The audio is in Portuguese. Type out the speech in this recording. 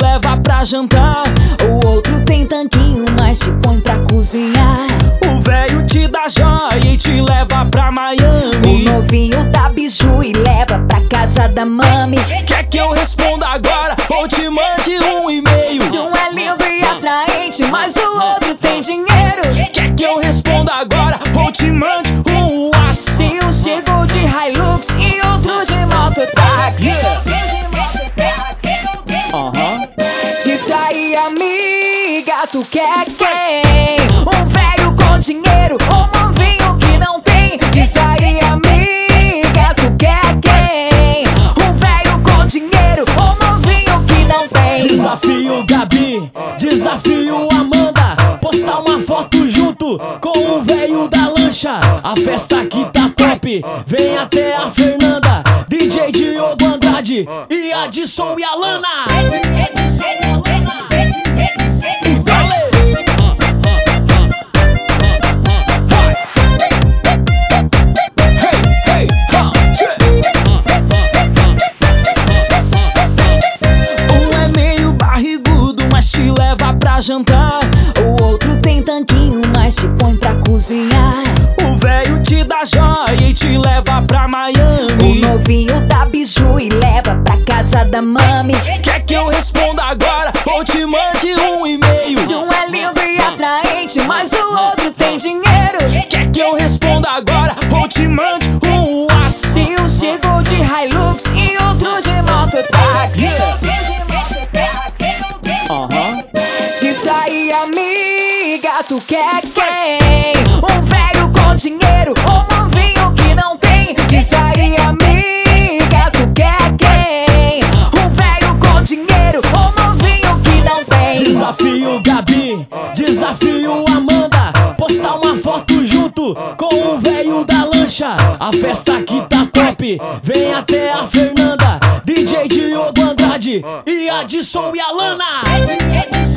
leva pra jantar. O outro tem tanquinho, mas te põe pra cozinhar. O velho te dá joia e te leva pra Miami. O novinho dá biju e leva pra casa da mami. Quer que eu responda agora ou te mande um e-mail? Se um é lindo e atraente, mas o outro tem dinheiro. Quer que eu responda agora ou te Amiga, tu quer quem? Um velho com dinheiro ou um vinho que não tem? Diz aí, amiga, tu quer quem? Um velho com dinheiro ou um vinho que não tem? Desafio Gabi, desafio Amanda. Postar uma foto junto com o velho da lancha. A festa aqui tá top, vem até a Fernanda. DJ Diogo Andrade e Adson e Alana. Hey, pra jantar. O outro tem tanquinho, mas te põe pra cozinhar. O velho te dá joia e te leva pra O Miami. novinho dá biju e leva pra casa da Mames. Quer que eu responda agora tu quer quem? Um velho com dinheiro ou um vinho que não tem? Diz aí, amiga, tu quer quem? Um velho com dinheiro ou um vinho que não tem? Desafio Gabi, desafio Amanda. Postar uma foto junto com o velho da lancha. A festa aqui tá top, vem até a Fernanda. DJ Diogo Andrade e Adson e Alana. Diz